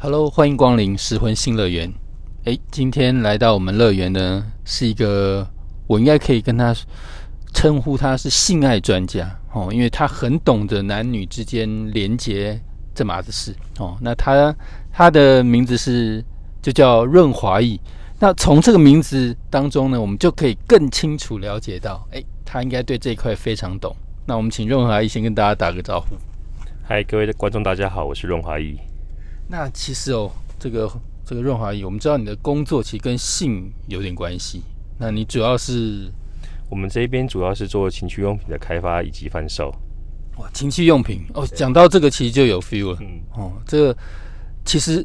Hello，欢迎光临石魂新乐园。诶，今天来到我们乐园呢，是一个我应该可以跟他称呼他是性爱专家哦，因为他很懂得男女之间连接这码子事哦。那他他的名字是就叫润华义。那从这个名字当中呢，我们就可以更清楚了解到，诶，他应该对这一块非常懂。那我们请润华义先跟大家打个招呼。嗨，各位的观众，大家好，我是润华义。那其实哦，这个这个润滑液，我们知道你的工作其实跟性有点关系。那你主要是我们这边主要是做情趣用品的开发以及贩售。哇，情趣用品哦，讲到这个其实就有 feel 了。嗯哦，这个其实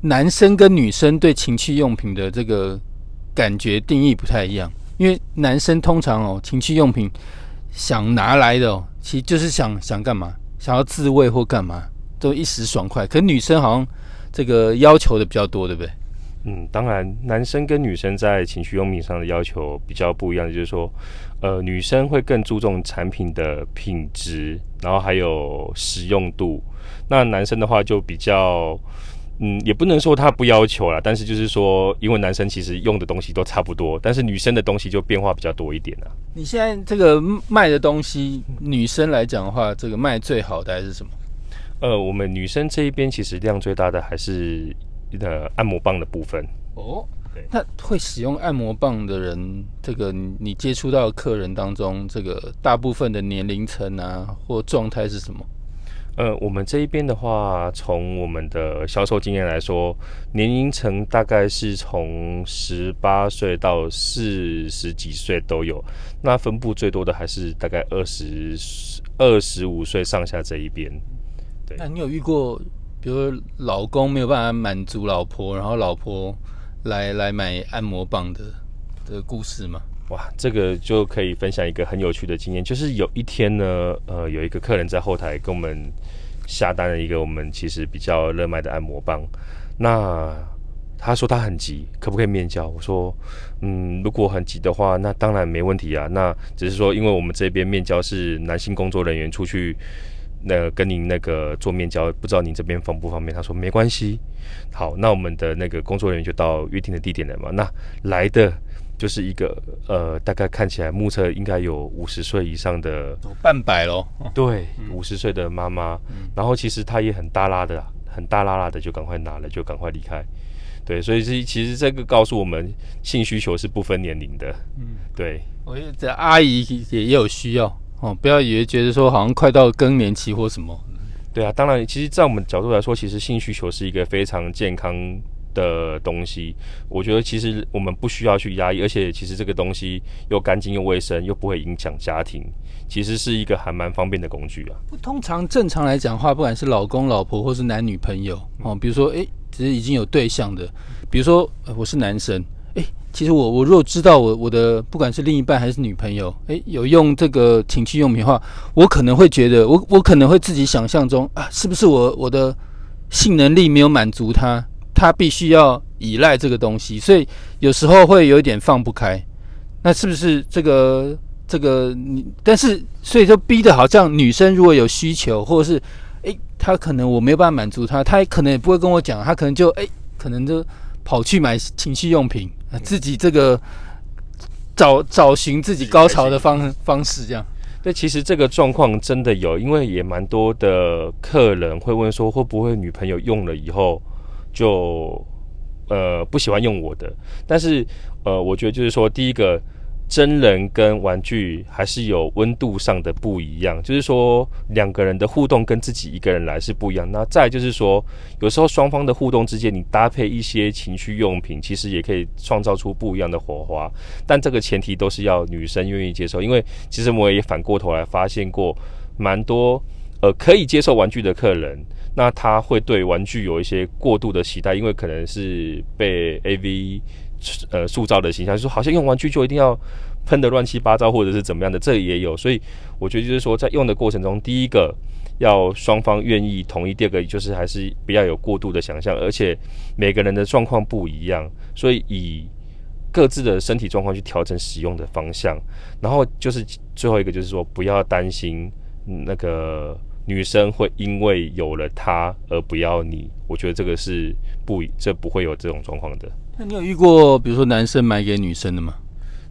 男生跟女生对情趣用品的这个感觉定义不太一样，因为男生通常哦，情趣用品想拿来的哦，其实就是想想干嘛，想要自慰或干嘛。都一时爽快，可女生好像这个要求的比较多，对不对？嗯，当然，男生跟女生在情趣用品上的要求比较不一样，就是说，呃，女生会更注重产品的品质，然后还有实用度。那男生的话就比较，嗯，也不能说他不要求了，但是就是说，因为男生其实用的东西都差不多，但是女生的东西就变化比较多一点了。你现在这个卖的东西，女生来讲的话，这个卖最好的还是什么？呃，我们女生这一边其实量最大的还是呃按摩棒的部分哦。对，那会使用按摩棒的人，这个你接触到的客人当中，这个大部分的年龄层啊或状态是什么？呃，我们这一边的话，从我们的销售经验来说，年龄层大概是从十八岁到四十几岁都有，那分布最多的还是大概二十二十五岁上下这一边。那你有遇过，比如老公没有办法满足老婆，然后老婆来来买按摩棒的的故事吗？哇，这个就可以分享一个很有趣的经验，就是有一天呢，呃，有一个客人在后台跟我们下单了一个我们其实比较热卖的按摩棒，那他说他很急，可不可以面交？我说，嗯，如果很急的话，那当然没问题啊。那只是说，因为我们这边面交是男性工作人员出去。那跟您那个做面交，不知道您这边方不方便？他说没关系。好，那我们的那个工作人员就到约定的地点了嘛。那来的就是一个呃，大概看起来目测应该有五十岁以上的，半百喽。对，五十岁的妈妈。然后其实她也很大拉的，很大拉拉的，就赶快拿了，就赶快离开。对，所以是其实这个告诉我们，性需求是不分年龄的。嗯，对。我觉得这阿姨也也有需要。哦，不要以为觉得说好像快到更年期或什么。对啊，当然，其实，在我们角度来说，其实性需求是一个非常健康的东西。我觉得其实我们不需要去压抑，而且其实这个东西又干净又卫生，又不会影响家庭，其实是一个还蛮方便的工具啊。通常正常来讲话，不管是老公老婆或是男女朋友哦，比如说诶，其实已经有对象的，比如说我是男生。哎，其实我我如果知道我我的不管是另一半还是女朋友，哎，有用这个情趣用品的话，我可能会觉得，我我可能会自己想象中啊，是不是我我的性能力没有满足他，他必须要依赖这个东西，所以有时候会有一点放不开。那是不是这个这个你？但是所以就逼的好像女生如果有需求，或者是哎，她可能我没有办法满足她，她可能也不会跟我讲，她可能就哎，可能就跑去买情趣用品。自己这个找找寻自己高潮的方方式，这样。对，其实这个状况真的有，因为也蛮多的客人会问说，会不会女朋友用了以后就呃不喜欢用我的？但是呃，我觉得就是说，第一个。真人跟玩具还是有温度上的不一样，就是说两个人的互动跟自己一个人来是不一样。那再就是说，有时候双方的互动之间，你搭配一些情趣用品，其实也可以创造出不一样的火花。但这个前提都是要女生愿意接受，因为其实我也反过头来发现过蛮多呃可以接受玩具的客人，那他会对玩具有一些过度的期待，因为可能是被 AV。呃，塑造的形象，就说好像用玩具就一定要喷的乱七八糟，或者是怎么样的，这也有。所以我觉得就是说，在用的过程中，第一个要双方愿意同意，第二个就是还是不要有过度的想象，而且每个人的状况不一样，所以以各自的身体状况去调整使用的方向。然后就是最后一个就是说，不要担心那个女生会因为有了他而不要你，我觉得这个是不这不会有这种状况的。那你有遇过，比如说男生买给女生的吗？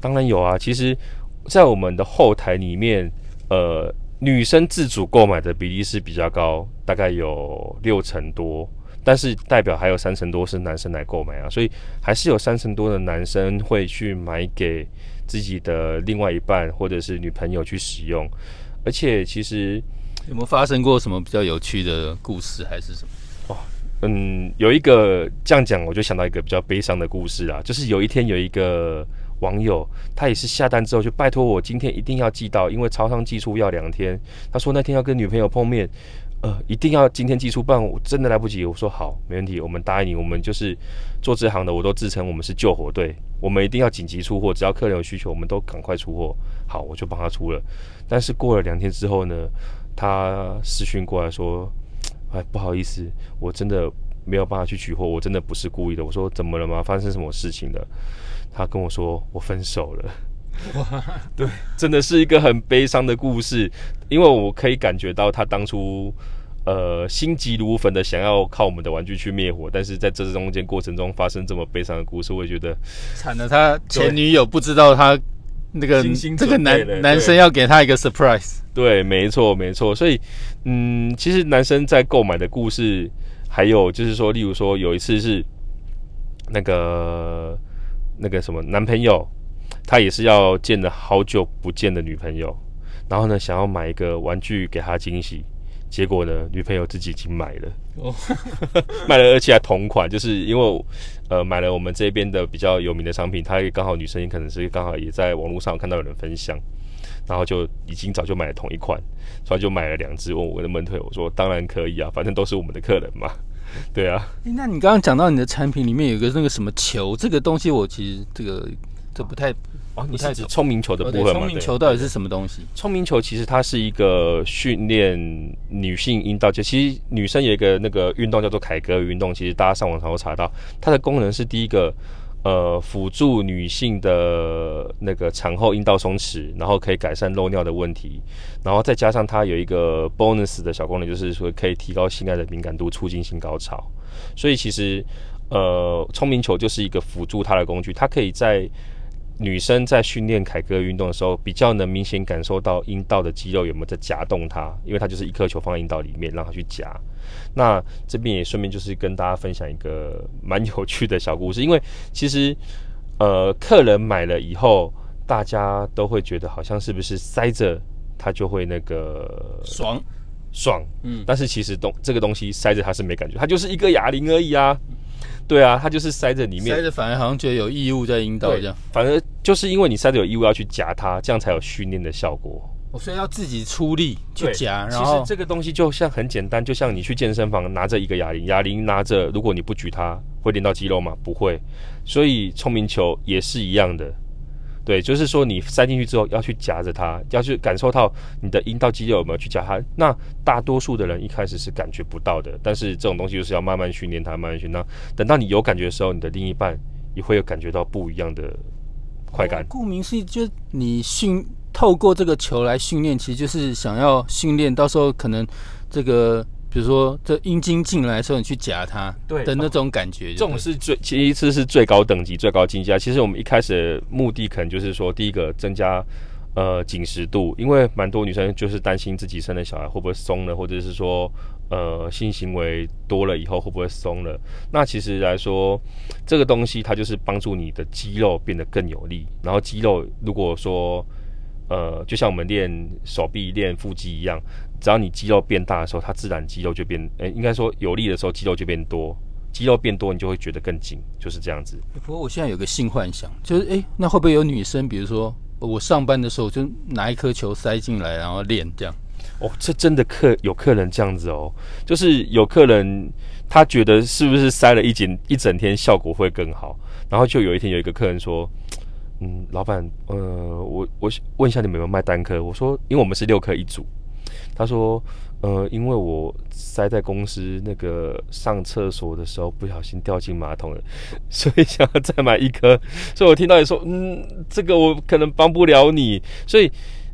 当然有啊，其实，在我们的后台里面，呃，女生自主购买的比例是比较高，大概有六成多，但是代表还有三成多是男生来购买啊，所以还是有三成多的男生会去买给自己的另外一半或者是女朋友去使用，而且其实。有没有发生过什么比较有趣的故事，还是什么？嗯，有一个这样讲，我就想到一个比较悲伤的故事啊，就是有一天有一个网友，他也是下单之后就拜托我今天一定要寄到，因为超商寄出要两天。他说那天要跟女朋友碰面，呃，一定要今天寄出，不然我真的来不及。我说好，没问题，我们答应你，我们就是做这行的，我都自称我们是救火队，我们一定要紧急出货，只要客人有需求，我们都赶快出货。好，我就帮他出了。但是过了两天之后呢？他私讯过来说：“哎，不好意思，我真的没有办法去取货，我真的不是故意的。”我说：“怎么了吗？发生什么事情了？”他跟我说：“我分手了。”哇，对，真的是一个很悲伤的故事，因为我可以感觉到他当初呃心急如焚的想要靠我们的玩具去灭火，但是在这中间过程中发生这么悲伤的故事，我也觉得惨了。他前女友不知道他。那个这个男男生要给他一个 surprise，对，没错没错。所以，嗯，其实男生在购买的故事，还有就是说，例如说有一次是那个那个什么男朋友，他也是要见了好久不见的女朋友，然后呢，想要买一个玩具给他惊喜。结果呢，女朋友自己已经买了，哦 买了而且还同款，就是因为呃买了我们这边的比较有名的商品，她刚好女生也可能是刚好也在网络上看到有人分享，然后就已经早就买了同一款，所以就买了两只，问我能不能退，我说当然可以啊，反正都是我们的客人嘛，对啊。那你刚刚讲到你的产品里面有个那个什么球，这个东西我其实这个这不太。哦，你是指聪明球的部分吗？聪明球到底是什么东西？聪明球其实它是一个训练女性阴道，就其实女生有一个那个运动叫做凯格尔运动，其实大家上网才会查到，它的功能是第一个，呃，辅助女性的那个产后阴道松弛，然后可以改善漏尿的问题，然后再加上它有一个 bonus 的小功能，就是说可以提高性爱的敏感度，促进性高潮。所以其实，呃，聪明球就是一个辅助它的工具，它可以在女生在训练凯歌运动的时候，比较能明显感受到阴道的肌肉有没有在夹动它，因为它就是一颗球放在阴道里面，让它去夹。那这边也顺便就是跟大家分享一个蛮有趣的小故事，因为其实呃，客人买了以后，大家都会觉得好像是不是塞着它就会那个爽爽，嗯，但是其实东这个东西塞着它是没感觉，它就是一个哑铃而已啊。对啊，他就是塞着里面，塞着反而好像觉得有异物在引导这样。反正就是因为你塞着有异物要去夹它，这样才有训练的效果。所以要自己出力去夹。然后这个东西就像很简单，就像你去健身房拿着一个哑铃，哑铃拿着，如果你不举它，会练到肌肉吗？不会。所以聪明球也是一样的。对，就是说你塞进去之后要去夹着它，要去感受到你的阴道肌肉有没有去夹它。那大多数的人一开始是感觉不到的，但是这种东西就是要慢慢训练它，慢慢训练。等到你有感觉的时候，你的另一半也会有感觉到不一样的快感。顾名思义，就你训透过这个球来训练，其实就是想要训练，到时候可能这个。比如说，这阴茎进来的时候，你去夹它，对的那种感觉，这种是最其次是最高等级、最高境界。其实我们一开始目的可能就是说，第一个增加呃紧实度，因为蛮多女生就是担心自己生的小孩会不会松了，或者是说呃性行为多了以后会不会松了。那其实来说，这个东西它就是帮助你的肌肉变得更有力。然后肌肉如果说呃，就像我们练手臂、练腹肌一样。只要你肌肉变大的时候，它自然肌肉就变，诶，应该说有力的时候肌肉就变多，肌肉变多，你就会觉得更紧，就是这样子。不过我现在有个性幻想，就是诶，那会不会有女生，比如说我上班的时候就拿一颗球塞进来，然后练这样？哦，这真的客有客人这样子哦，就是有客人他觉得是不是塞了一整一整天效果会更好，然后就有一天有一个客人说，嗯，老板，呃，我我问一下你们有没有卖单颗？我说，因为我们是六颗一组。他说：“呃，因为我塞在公司那个上厕所的时候不小心掉进马桶了，所以想要再买一颗。所以我听到你说，嗯，这个我可能帮不了你。所以，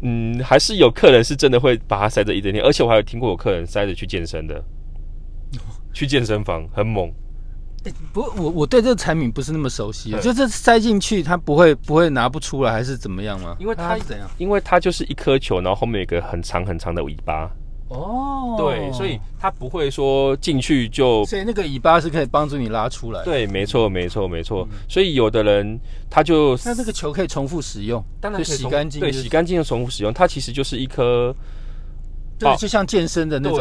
嗯，还是有客人是真的会把它塞着一整天，而且我还有听过有客人塞着去健身的，去健身房很猛。不，我我对这个产品不是那么熟悉，就是塞进去它不会不会拿不出来，还是怎么样吗？因为它是怎样？因为它就是一颗球，然后后面有一个很长很长的尾巴。哦，对，所以它不会说进去就，所以那个尾巴是可以帮助你拉出来。对，没错，没错，没错。所以有的人他就那这个球可以重复使用，当然洗干净，对，洗干净的重复使用。它其实就是一颗，对，就像健身的那种，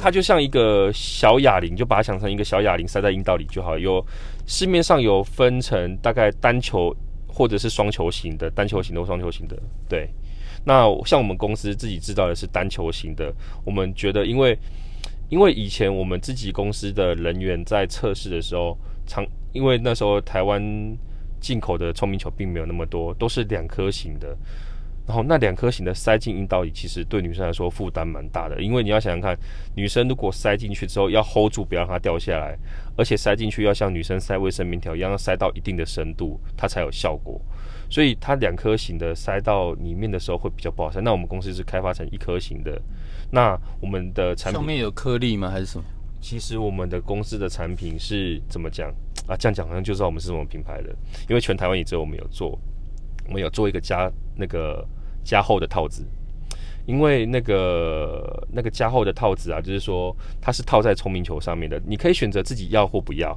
它就像一个小哑铃，就把它想成一个小哑铃塞在阴道里就好。有市面上有分成大概单球或者是双球型的，单球型的或、双球型的，对。那像我们公司自己制造的是单球型的，我们觉得，因为因为以前我们自己公司的人员在测试的时候，常因为那时候台湾进口的聪明球并没有那么多，都是两颗型的，然后那两颗型的塞进阴道里，其实对女生来说负担蛮大的，因为你要想想看，女生如果塞进去之后要 hold 住，不要让它掉下来，而且塞进去要像女生塞卫生棉条一样，塞到一定的深度，它才有效果。所以它两颗型的塞到里面的时候会比较不好塞。那我们公司是开发成一颗型的。那我们的产品上面有颗粒吗？还是什么？其实我们的公司的产品是怎么讲啊？这样讲好像就知道我们是什么品牌的。因为全台湾也只有我们有做，我们有做一个加那个加厚的套子。因为那个那个加厚的套子啊，就是说它是套在聪明球上面的，你可以选择自己要或不要。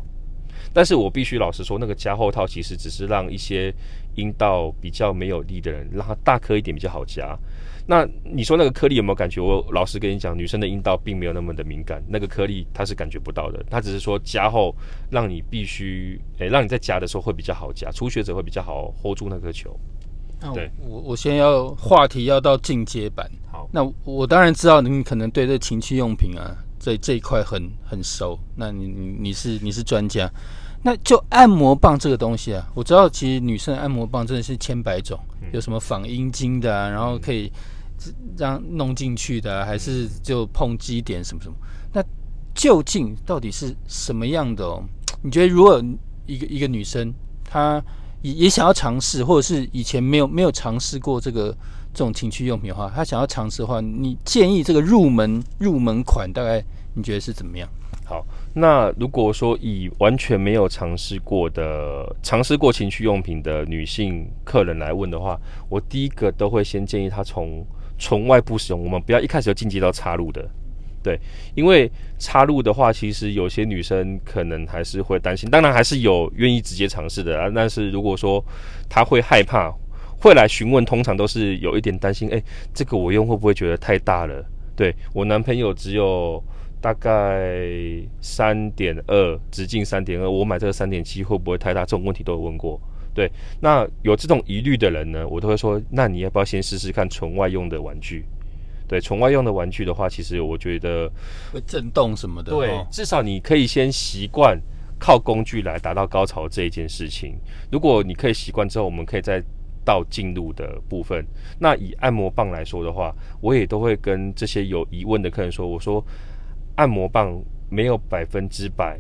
但是我必须老实说，那个加厚套其实只是让一些阴道比较没有力的人，让它大颗一点比较好夹。那你说那个颗粒有没有感觉？我老实跟你讲，女生的阴道并没有那么的敏感，那个颗粒它是感觉不到的。它只是说加厚，让你必须诶，让你在夹的时候会比较好夹，初学者会比较好 hold 住那颗球。对，我我先要话题要到进阶版。好，那我当然知道你可能对这情趣用品啊。这这一块很很熟，那你你你是你是专家，那就按摩棒这个东西啊，我知道其实女生按摩棒真的是千百种，有什么仿阴茎的啊，然后可以让弄进去的，还是就碰击点什么什么，那究竟到底是什么样的？哦？你觉得如果一个一个女生她也也想要尝试，或者是以前没有没有尝试过这个？这种情趣用品的话，他想要尝试的话，你建议这个入门入门款大概你觉得是怎么样？好，那如果说以完全没有尝试过的、尝试过情趣用品的女性客人来问的话，我第一个都会先建议她从从外部使用，我们不要一开始就进阶到插入的，对，因为插入的话，其实有些女生可能还是会担心，当然还是有愿意直接尝试的啊，但是如果说她会害怕。会来询问，通常都是有一点担心，哎，这个我用会不会觉得太大了？对我男朋友只有大概三点二直径三点二，我买这个三点七会不会太大？这种问题都有问过。对，那有这种疑虑的人呢，我都会说，那你要不要先试试看纯外用的玩具？对，纯外用的玩具的话，其实我觉得会震动什么的。对，至少你可以先习惯靠工具来达到高潮这一件事情。如果你可以习惯之后，我们可以再到进入的部分，那以按摩棒来说的话，我也都会跟这些有疑问的客人说：“我说，按摩棒没有百分之百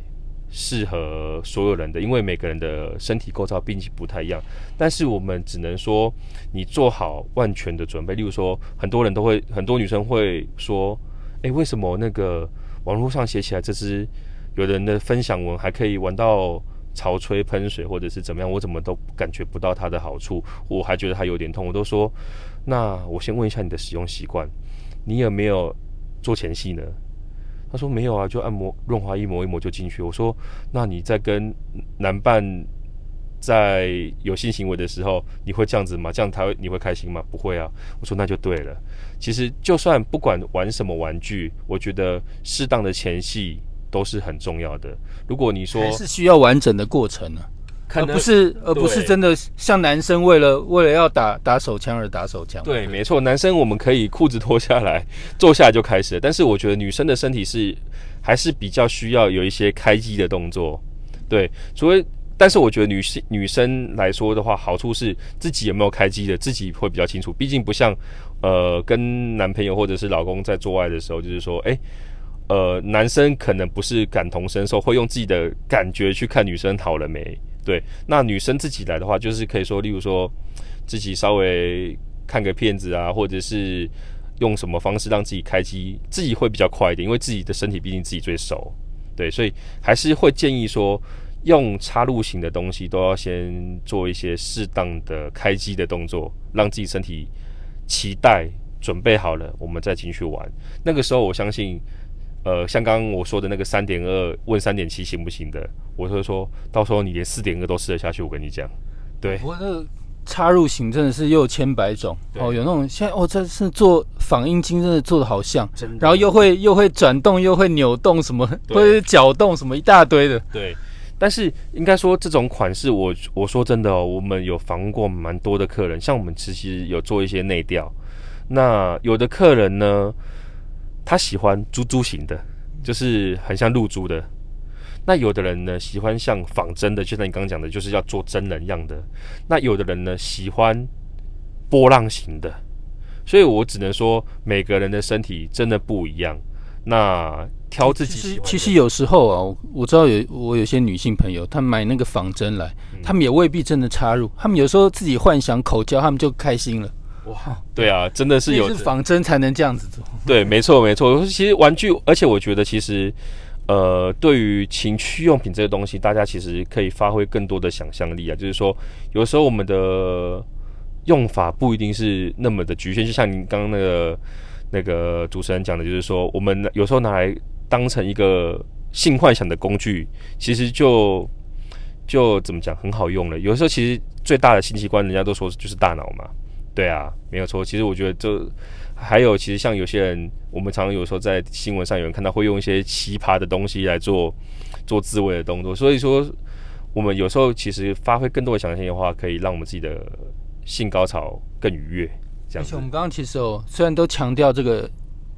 适合所有人的，因为每个人的身体构造毕竟不太一样。但是我们只能说，你做好万全的准备。例如说，很多人都会，很多女生会说：，诶，为什么那个网络上写起来这支有人的分享文还可以玩到？”潮吹喷水或者是怎么样，我怎么都感觉不到它的好处，我还觉得它有点痛。我都说，那我先问一下你的使用习惯，你有没有做前戏呢？他说没有啊，就按摩润滑一抹一抹就进去。我说，那你在跟男伴在有性行为的时候，你会这样子吗？这样他会你会开心吗？不会啊。我说那就对了。其实就算不管玩什么玩具，我觉得适当的前戏。都是很重要的。如果你说是需要完整的过程呢，而不是而不是真的像男生为了为了要打打手枪而打手枪。对，没错，男生我们可以裤子脱下来，坐下来就开始。但是我觉得女生的身体是还是比较需要有一些开机的动作。对，所以但是我觉得女性女生来说的话，好处是自己有没有开机的，自己会比较清楚。毕竟不像呃跟男朋友或者是老公在做爱的时候，就是说哎。呃，男生可能不是感同身受，会用自己的感觉去看女生好了没？对，那女生自己来的话，就是可以说，例如说自己稍微看个片子啊，或者是用什么方式让自己开机，自己会比较快一点，因为自己的身体毕竟自己最熟，对，所以还是会建议说，用插入型的东西都要先做一些适当的开机的动作，让自己身体期待准备好了，我们再进去玩。那个时候，我相信。呃，像刚刚我说的那个三点二问三点七行不行的，我会说到时候你连四点二都试得下去，我跟你讲。对，不过那插入型真的是又千百种哦，有那种现在哦，这是做仿阴茎，真的做的好像，然后又会又会转动，又会扭动，什么会搅动，什么一大堆的。对，但是应该说这种款式，我我说真的哦，我们有访过蛮多的客人，像我们其实有做一些内调，那有的客人呢。他喜欢猪猪型的，就是很像露珠的。那有的人呢喜欢像仿真的，就像你刚刚讲的，就是要做真人样的。那有的人呢喜欢波浪形的。所以我只能说，每个人的身体真的不一样。那挑自己。其实其实有时候啊，我知道有我有些女性朋友，她买那个仿真来，她们也未必真的插入。她们有时候自己幻想口交，她们就开心了。哇，对啊，真的是有是仿真才能这样子做。对，没错没错。其实玩具，而且我觉得其实，呃，对于情趣用品这个东西，大家其实可以发挥更多的想象力啊。就是说，有时候我们的用法不一定是那么的局限。就像您刚刚那个那个主持人讲的，就是说，我们有时候拿来当成一个性幻想的工具，其实就就怎么讲很好用了。有时候其实最大的性器官，人家都说就是大脑嘛。对啊，没有错。其实我觉得，这还有，其实像有些人，我们常常有时候在新闻上有人看到，会用一些奇葩的东西来做做自慰的动作。所以说，我们有时候其实发挥更多的想象力的话，可以让我们自己的性高潮更愉悦。这样。而且我们刚刚其实哦，虽然都强调这个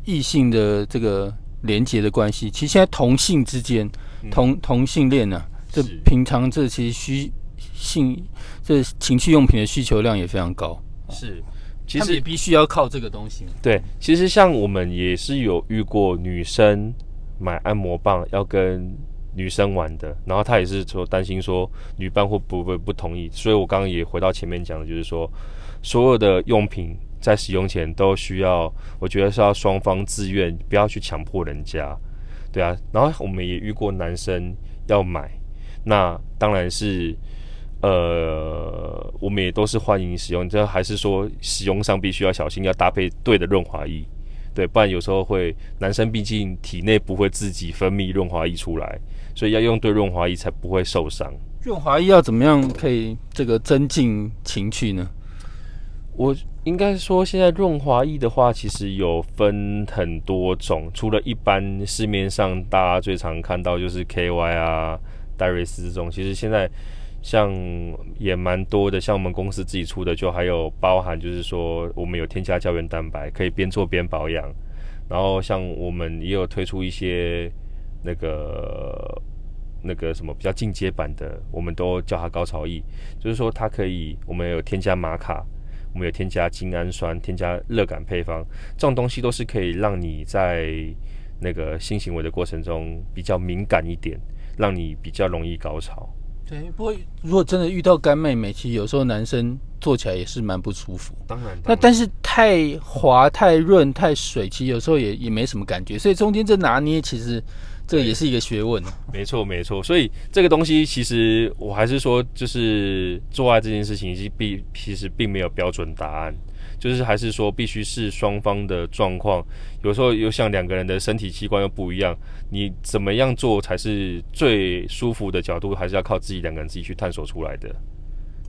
异性的这个连接的关系，其实现在同性之间同同性恋呢，这平常这其实需性这情趣用品的需求量也非常高。是，其实也必须要靠这个东西。对，其实像我们也是有遇过女生买按摩棒要跟女生玩的，然后她也是说担心说女伴会不会不同意，所以我刚刚也回到前面讲的，就是说所有的用品在使用前都需要，我觉得是要双方自愿，不要去强迫人家。对啊，然后我们也遇过男生要买，那当然是。呃，我们也都是欢迎使用，这还是说使用上必须要小心，要搭配对的润滑液，对，不然有时候会男生毕竟体内不会自己分泌润滑液出来，所以要用对润滑液才不会受伤。润滑液要怎么样可以这个增进情趣呢？我应该说，现在润滑液的话，其实有分很多种，除了一般市面上大家最常看到就是 KY 啊、戴瑞斯这种，其实现在。像也蛮多的，像我们公司自己出的，就还有包含，就是说我们有添加胶原蛋白，可以边做边保养。然后像我们也有推出一些那个那个什么比较进阶版的，我们都叫它高潮液，就是说它可以，我们有添加玛卡，我们有添加精氨酸，添加热感配方，这种东西都是可以让你在那个性行为的过程中比较敏感一点，让你比较容易高潮。对，不过如果真的遇到干妹妹，其实有时候男生做起来也是蛮不舒服。当然，那但是太滑、太润、太水，其实有时候也也没什么感觉。所以中间这拿捏，其实这也是一个学问。没错，没错。所以这个东西，其实我还是说，就是做爱这件事情，其实并其实并没有标准答案。就是还是说，必须是双方的状况，有时候又像两个人的身体器官又不一样，你怎么样做才是最舒服的角度，还是要靠自己两个人自己去探索出来的。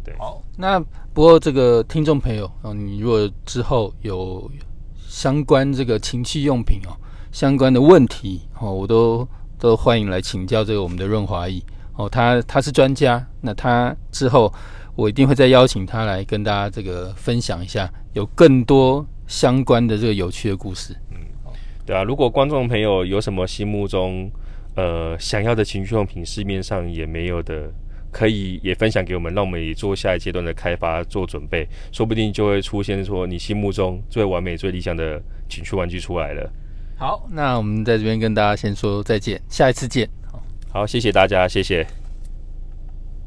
对，好，那不过这个听众朋友啊，你如果之后有相关这个情趣用品哦，相关的问题哦，我都都欢迎来请教这个我们的润滑液哦，他他是专家，那他之后。我一定会再邀请他来跟大家这个分享一下，有更多相关的这个有趣的故事。嗯，对啊，如果观众朋友有什么心目中呃想要的情趣用品，市面上也没有的，可以也分享给我们，让我们也做下一阶段的开发做准备，说不定就会出现说你心目中最完美、最理想的情趣玩具出来了。好，那我们在这边跟大家先说再见，下一次见。好，谢谢大家，谢谢。